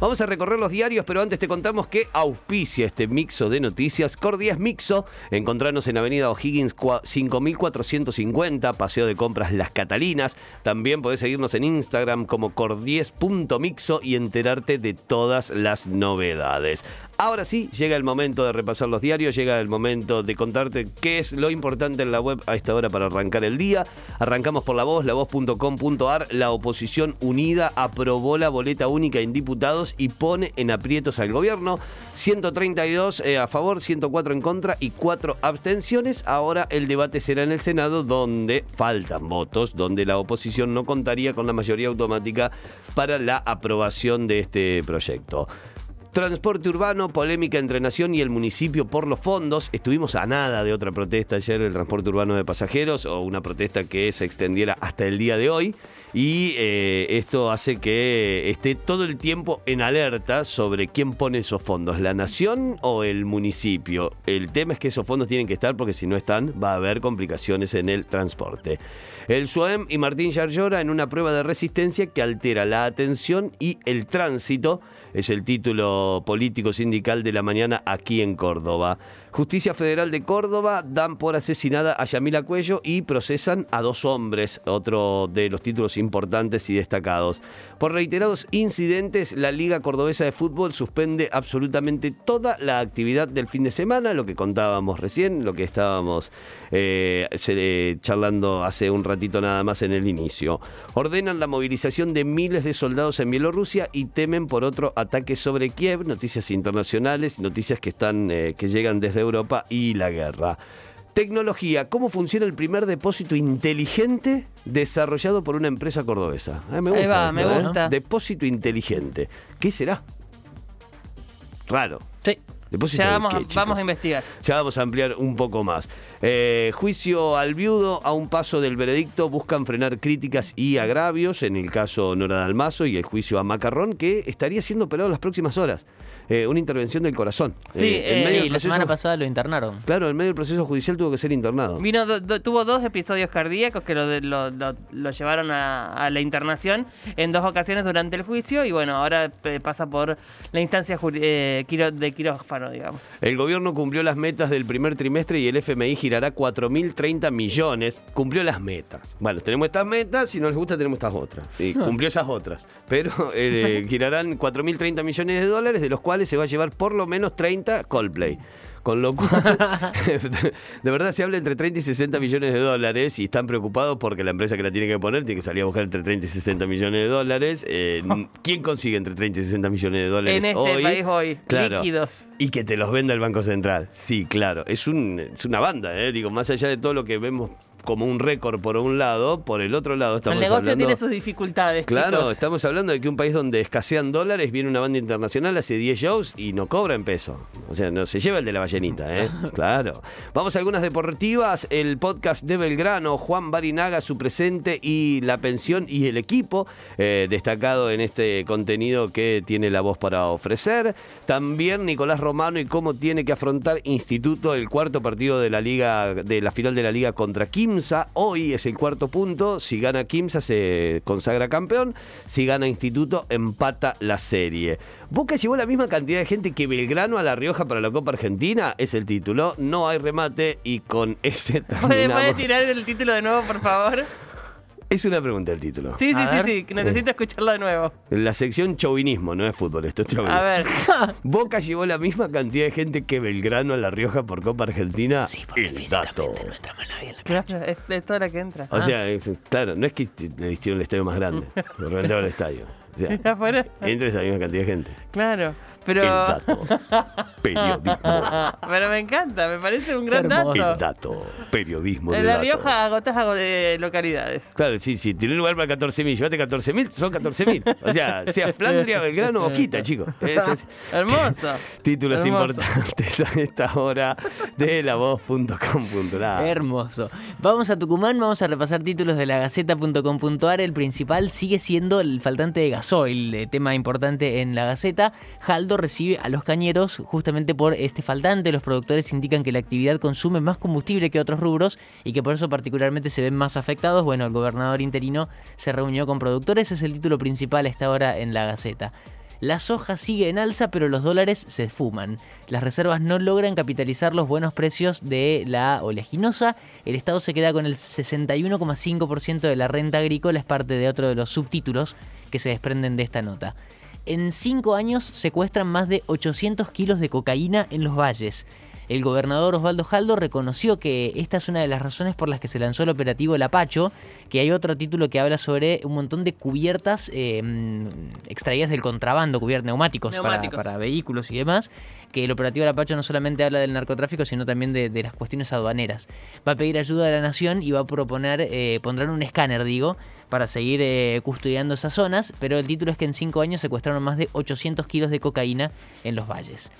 Vamos a recorrer los diarios, pero antes te contamos que auspicia este mixo de noticias. Cordies Mixo, encontrarnos en Avenida O'Higgins 5450, Paseo de Compras Las Catalinas. También podés seguirnos en Instagram como cordies.mixo y enterarte de todas las novedades. Ahora sí, llega el momento de repasar los diarios, llega el momento de contarte qué es lo importante en la web a esta hora para arrancar el día. Arrancamos por la voz, lavoz.com.ar. La oposición unida aprobó la boleta única en diputados y pone en aprietos al gobierno. 132 eh, a favor, 104 en contra y 4 abstenciones. Ahora el debate será en el Senado donde faltan votos, donde la oposición no contaría con la mayoría automática para la aprobación de este proyecto. Transporte urbano, polémica entre Nación y el municipio por los fondos. Estuvimos a nada de otra protesta ayer del transporte urbano de pasajeros o una protesta que se extendiera hasta el día de hoy. Y eh, esto hace que esté todo el tiempo en alerta sobre quién pone esos fondos, la Nación o el municipio. El tema es que esos fondos tienen que estar porque si no están va a haber complicaciones en el transporte. El SUEM y Martín Yarlora en una prueba de resistencia que altera la atención y el tránsito. Es el título político sindical de la mañana aquí en Córdoba. Justicia Federal de Córdoba dan por asesinada a Yamila Cuello y procesan a dos hombres, otro de los títulos importantes y destacados. Por reiterados incidentes, la Liga Cordobesa de Fútbol suspende absolutamente toda la actividad del fin de semana, lo que contábamos recién, lo que estábamos eh, charlando hace un ratito nada más en el inicio. Ordenan la movilización de miles de soldados en Bielorrusia y temen por otro ataque sobre Kiev, noticias internacionales, noticias que están eh, que llegan desde Europa y la guerra. Tecnología, ¿cómo funciona el primer depósito inteligente desarrollado por una empresa cordobesa? Me gusta. me ¿eh? gusta. Depósito inteligente. ¿Qué será? Raro. Sí. Depósito ya vamos, vamos, a investigar. Ya vamos a ampliar un poco más. Eh, juicio al viudo, a un paso del veredicto, buscan frenar críticas y agravios en el caso Nora Dalmazo y el juicio a Macarrón, que estaría siendo operado en las próximas horas. Eh, una intervención del corazón. Sí, eh, la semana pasada lo internaron. Claro, en medio del proceso judicial tuvo que ser internado. Vino, tuvo dos episodios cardíacos que lo, lo, llevaron a, la internación en dos ocasiones durante el juicio y bueno, ahora pasa por la instancia de digamos. El gobierno cumplió las metas del primer trimestre y el FMI girará 4.030 millones. Cumplió las metas. Bueno, tenemos estas metas, si no les gusta tenemos estas otras. Sí, cumplió esas otras. Pero eh, girarán 4.030 millones de dólares, de los cuales se va a llevar por lo menos 30 Coldplay. Con lo cual, de verdad se habla entre 30 y 60 millones de dólares y están preocupados porque la empresa que la tiene que poner tiene que salir a buscar entre 30 y 60 millones de dólares. Eh, ¿Quién consigue entre 30 y 60 millones de dólares en este país hoy? Líquidos. Y que te los venda el Banco Central. Sí, claro. Es, un, es una banda, ¿eh? digo, más allá de todo lo que vemos como un récord por un lado, por el otro lado estamos El negocio tiene sus dificultades, Claro, estamos hablando de que un país donde escasean dólares, viene una banda internacional, hace 10 shows y no cobra en peso. O sea, no se lleva el de la ballenita, ¿eh? claro. Vamos a algunas deportivas, el podcast de Belgrano, Juan Barinaga, su presente y la pensión y el equipo, eh, destacado en este contenido que tiene la voz para ofrecer. También Nicolás Romano y cómo tiene que afrontar Instituto el cuarto partido de la liga, de la final de la liga contra Kim Hoy es el cuarto punto. Si gana Kimsa se consagra campeón. Si gana Instituto empata la serie. Boca llevó la misma cantidad de gente que Belgrano a La Rioja para la Copa Argentina. Es el título. No hay remate y con ese terminamos. ¿Puede tirar el título de nuevo, por favor? Es una pregunta el título. Sí, sí, sí, sí, necesito escucharlo de nuevo. La sección chauvinismo, no es fútbol, esto es chauvinismo. A ver. Boca llevó la misma cantidad de gente que Belgrano a La Rioja por Copa Argentina. Sí, porque el dato. no entramos nadie en la Claro, es, toda la que entra. O sea, ah. claro, no es que le hicieron el estadio más grande, lo reventaron el estadio. O sea, entra esa misma cantidad de gente. Claro. Pero... El dato. Periodismo. Pero me encanta, me parece un gran dato. El dato. Periodismo. En La Rioja agotas de localidades. Claro, sí, sí. Tiene lugar para 14.000. Llévate 14.000, son 14.000. O sea, sea Flandria, Belgrano o Quita, chicos. Hermoso. Títulos importantes a esta hora de lavoz.com.ar. Hermoso. Vamos a Tucumán, vamos a repasar títulos de la Gaceta.com.ar. El principal sigue siendo el faltante de gasoil, tema importante en la Gaceta. Haldor recibe a los cañeros justamente por este faltante. Los productores indican que la actividad consume más combustible que otros rubros y que por eso particularmente se ven más afectados. Bueno, el gobernador interino se reunió con productores, es el título principal a esta hora en la Gaceta. La soja sigue en alza, pero los dólares se esfuman. Las reservas no logran capitalizar los buenos precios de la oleaginosa. El Estado se queda con el 61,5% de la renta agrícola, es parte de otro de los subtítulos que se desprenden de esta nota. En cinco años secuestran más de 800 kilos de cocaína en los valles. El gobernador Osvaldo Jaldo reconoció que esta es una de las razones por las que se lanzó el operativo El Apacho, que hay otro título que habla sobre un montón de cubiertas eh, extraídas del contrabando, cubiertas neumáticos, Para, vehículos y demás, que el operativo El Apacho no solamente habla del narcotráfico, sino también de, las cuestiones aduaneras. Va a pedir ayuda de la nación y va a proponer, eh, pondrán un escáner, digo, para seguir eh, custodiando esas zonas, pero el título es que en cinco años secuestraron más de 800 kilos de cocaína en los valles.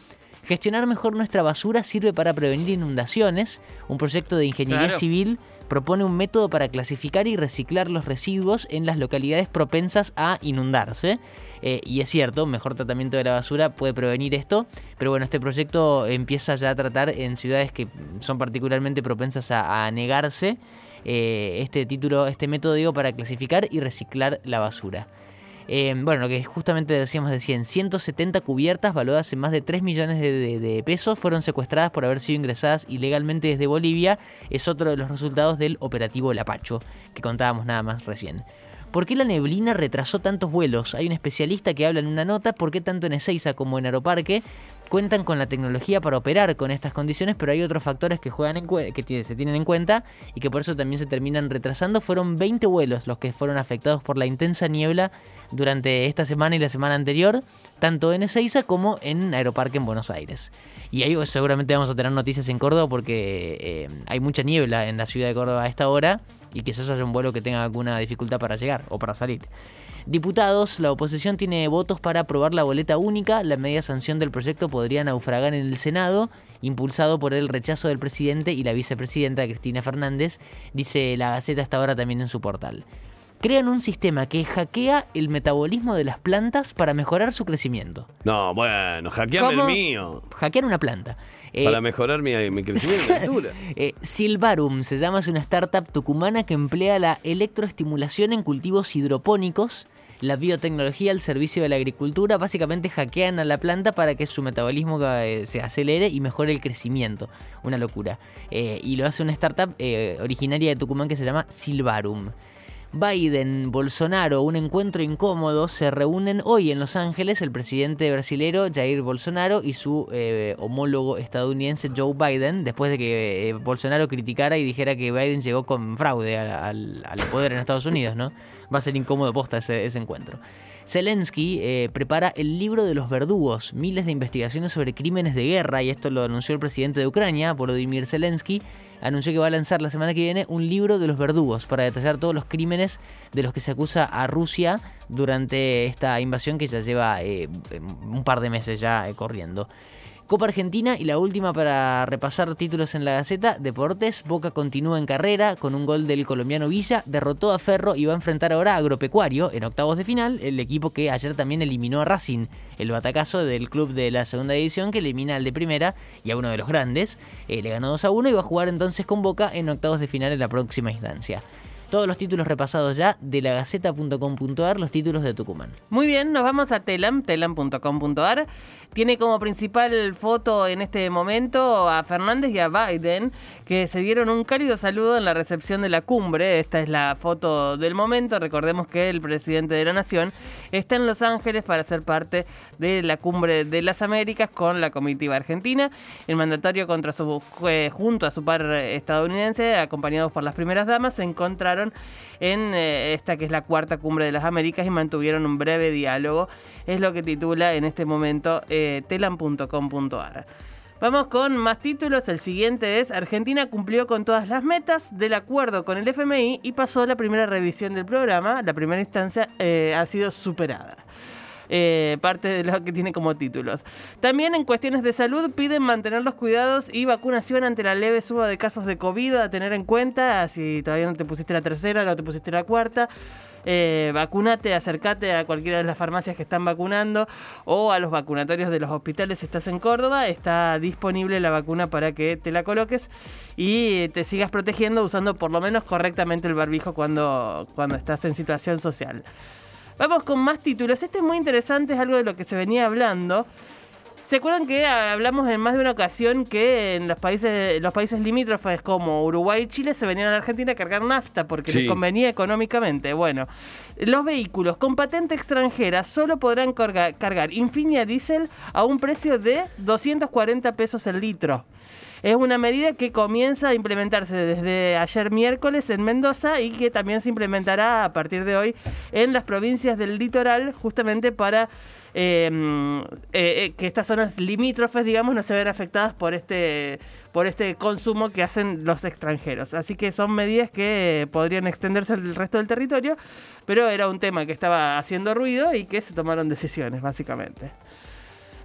Gestionar mejor nuestra basura sirve para prevenir inundaciones. Un proyecto de ingeniería civil propone un método para clasificar y reciclar los residuos en las localidades propensas a inundarse. Eh, y es cierto, mejor tratamiento de la basura puede prevenir esto, pero bueno, este proyecto empieza ya a tratar en ciudades que son particularmente propensas a, negarse eh, este título, este método digo, para clasificar y reciclar la basura. Eh, bueno, lo que justamente decíamos de 100, 170 cubiertas valuadas en más de 3 millones de, pesos fueron secuestradas por haber sido ingresadas ilegalmente desde Bolivia. Es otro de los resultados del operativo Lapacho, que contábamos nada más recién. ¿Por qué la neblina retrasó tantos vuelos? Hay un especialista que habla en una nota por qué tanto en Ezeiza como en Aeroparque cuentan con la tecnología para operar con estas condiciones, pero hay otros factores que, juegan que se tienen en cuenta y que por eso también se terminan retrasando. Fueron 20 vuelos los que fueron afectados por la intensa niebla durante esta semana y la semana anterior, tanto en Ezeiza como en Aeroparque en Buenos Aires. Y ahí seguramente vamos a tener noticias en Córdoba porque eh, hay mucha niebla en la ciudad de Córdoba a esta hora y quizás haya un vuelo que tenga alguna dificultad para llegar o para salir. Diputados, la oposición tiene votos para aprobar la boleta única. La media sanción del proyecto podría naufragar en el Senado, impulsado por el rechazo del presidente y la vicepresidenta Cristina Fernández, dice la Gaceta hasta ahora también en su portal. Crean un sistema que hackea el metabolismo de las plantas para mejorar su crecimiento. No, bueno, hackeame el mío. Hackear una planta. Eh, para mejorar mi, crecimiento eh, Silvarum se llama, es una startup tucumana que emplea la electroestimulación en cultivos hidropónicos, la biotecnología al servicio de la agricultura. Básicamente hackean a la planta para que su metabolismo eh, se acelere y mejore el crecimiento. Una locura. y lo hace una startup originaria de Tucumán que se llama Silvarum. Biden, Bolsonaro, un encuentro incómodo, se reúnen hoy en Los Ángeles el presidente brasilero Jair Bolsonaro y su eh, homólogo estadounidense Joe Biden, después de que eh, Bolsonaro criticara y dijera que Biden llegó con fraude al, poder en Estados Unidos, ¿no? Va a ser incómodo posta ese, encuentro. Zelensky eh, prepara el libro de los verdugos, miles de investigaciones sobre crímenes de guerra, y esto lo anunció el presidente de Ucrania, Volodymyr Zelensky, anunció que va a lanzar la semana que viene un libro de los verdugos para detallar todos los crímenes de los que se acusa a Rusia durante esta invasión que ya lleva eh, un par de meses ya eh, corriendo. Copa Argentina y la última para repasar títulos en la Gaceta, Deportes, Boca continúa en carrera con un gol del colombiano Villa, derrotó a Ferro y va a enfrentar ahora a Agropecuario en octavos de final, el equipo que ayer también eliminó a Racing, el batacazo del club de la segunda división que elimina al de primera y a uno de los grandes, eh, le ganó 2 a 1 y va a jugar entonces con Boca en octavos de final en la próxima instancia. Todos los títulos repasados ya de la gaceta.com.ar, los títulos de Tucumán. Muy bien, nos vamos a telam, telam.com.ar. Tiene como principal foto en este momento a Fernández y a Biden, que se dieron un cálido saludo en la recepción de la cumbre. Esta es la foto del momento. Recordemos que el presidente de la Nación está en Los Ángeles para ser parte de la cumbre de las Américas con la comitiva argentina. El mandatario contra su, junto a su par estadounidense, acompañados por las primeras damas, se encontraron en eh, esta que es la cuarta cumbre de las Américas y mantuvieron un breve diálogo. Es lo que titula en este momento eh. Vamos con más títulos. El siguiente es Argentina cumplió con todas las metas del acuerdo con el FMI y pasó la primera revisión del programa. La primera instancia eh, ha sido superada. Eh, parte de lo que tiene como títulos. También en cuestiones de salud piden mantener los cuidados y vacunación ante la leve suba de casos de COVID a tener en cuenta, si todavía no te pusiste la tercera, no te pusiste la cuarta. eh, vacunate, acercate a cualquiera de las farmacias que están vacunando o a los vacunatorios de los hospitales si estás en Córdoba. Está disponible la vacuna para que te la coloques y te sigas protegiendo usando por lo menos correctamente el barbijo cuando, cuando estás en situación social. Vamos con más títulos. Este es muy interesante, es algo de lo que se venía hablando. ¿Se acuerdan que hablamos en más de una ocasión que en los países, los países limítrofes como Uruguay y Chile se venían a la Argentina a cargar nafta porque Sí. les convenía económicamente? Bueno, los vehículos con patente extranjera solo podrán carga- cargar Infinia Diesel a un precio de 240 pesos el litro. Es una medida que comienza a implementarse desde ayer miércoles en Mendoza y que también se implementará a partir de hoy en las provincias del litoral justamente para mm, eh, eh, que estas zonas limítrofes, digamos, no se vean afectadas por este, por este consumo que hacen los extranjeros. Así que son medidas que podrían extenderse al resto del territorio, pero era un tema que estaba haciendo ruido y que se tomaron decisiones, básicamente.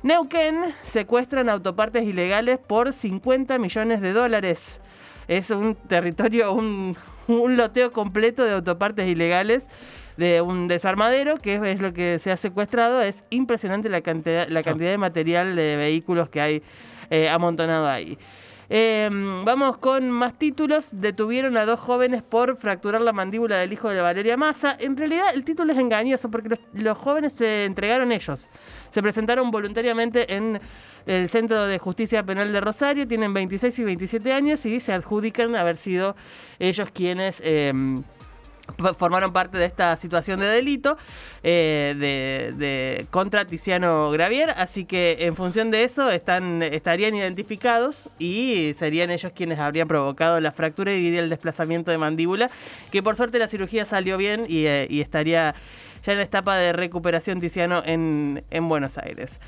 Neuquén secuestran autopartes ilegales por 50 millones de dólares. Es un territorio, un, un loteo completo de autopartes ilegales de un desarmadero, que es, lo que se ha secuestrado. Es impresionante la cantidad, la cantidad de material de vehículos que hay eh, amontonado ahí. Eh, vamos con más títulos. Detuvieron a dos jóvenes por fracturar la mandíbula del hijo de Valeria Massa. En realidad el título es engañoso porque los, los jóvenes se entregaron ellos. Se presentaron voluntariamente en el Centro de Justicia Penal de Rosario. Tienen 26 y 27 años y se adjudican haber sido ellos quienes... p- formaron parte de esta situación de delito eh, de, contra Tiziano Gravier, así que en función de eso están, estarían identificados y serían ellos quienes habrían provocado la fractura y el desplazamiento de mandíbula, que por suerte la cirugía salió bien y, eh, y estaría ya en la etapa de recuperación Tiziano en, en Buenos Aires.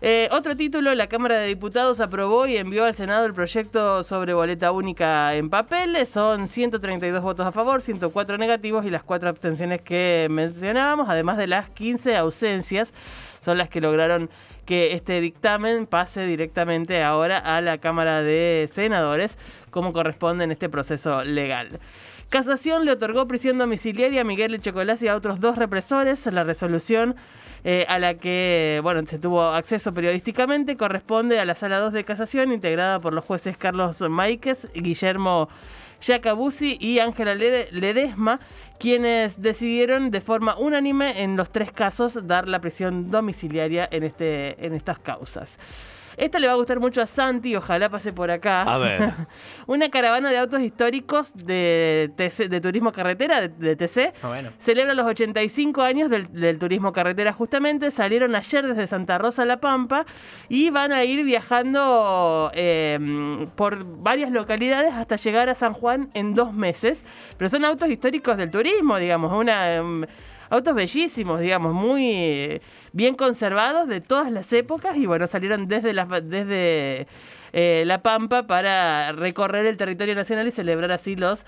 Eh, otro título, la Cámara de Diputados aprobó y envió al Senado el proyecto sobre boleta única en papel. Son 132 votos a favor, 104 negativos y las cuatro abstenciones que mencionábamos, además de las 15 ausencias, son las que lograron que este dictamen pase directamente ahora a la Cámara de Senadores, como corresponde en este proceso legal. Casación le otorgó prisión domiciliaria a Miguel Echecolás y a otros dos represores. La resolución eh, a la que bueno se tuvo acceso periodísticamente corresponde a la Sala 2 de Casación, integrada por los jueces Carlos Máiquez, Guillermo Jacabuzzi y Ángela Lede- Ledesma, quienes decidieron de forma unánime en los tres casos dar la prisión domiciliaria en, este, en estas causas. Esta le va a gustar mucho a Santi, ojalá pase por acá. A ver. Una caravana de autos históricos de, TC de turismo carretera, de, de TC, Ah, bueno. celebra los 85 años del, del turismo carretera justamente. Salieron ayer desde Santa Rosa a La Pampa y van a ir viajando eh, por varias localidades hasta llegar a San Juan en dos meses. Pero son autos históricos del turismo, digamos, una... um, Autos bellísimos, digamos, muy eh, bien conservados de todas las épocas y bueno, salieron desde desde, eh, la Pampa para recorrer el territorio nacional y celebrar así los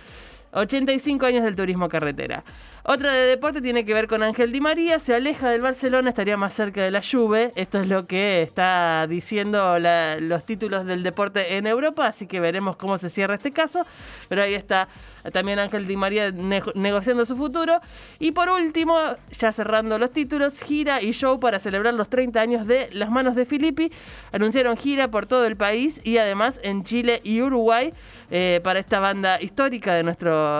85 años del turismo carretera. Otra de deporte tiene que ver con Ángel Di María, se aleja del Barcelona, estaría más cerca de la Juve. Esto es lo que está diciendo los títulos del deporte en Europa, así que veremos cómo se cierra este caso. Pero ahí está también Ángel Di María ne- negociando su futuro. Y por último, ya cerrando los títulos, gira y show para celebrar los 30 años de Las Manos de Filippi. Anunciaron gira por todo el país y además en Chile y Uruguay eh, para esta banda histórica de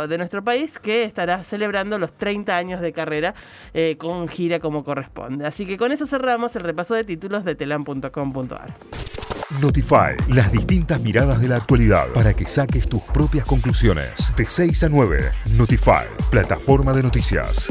de nuestro país que estará celebrando los 30 años de carrera eh, con gira como corresponde. Así que con eso cerramos el repaso de títulos de telam.com.ar. Notify, las distintas miradas de la actualidad para que saques tus propias conclusiones. De 6 a 9, Notify, plataforma de noticias.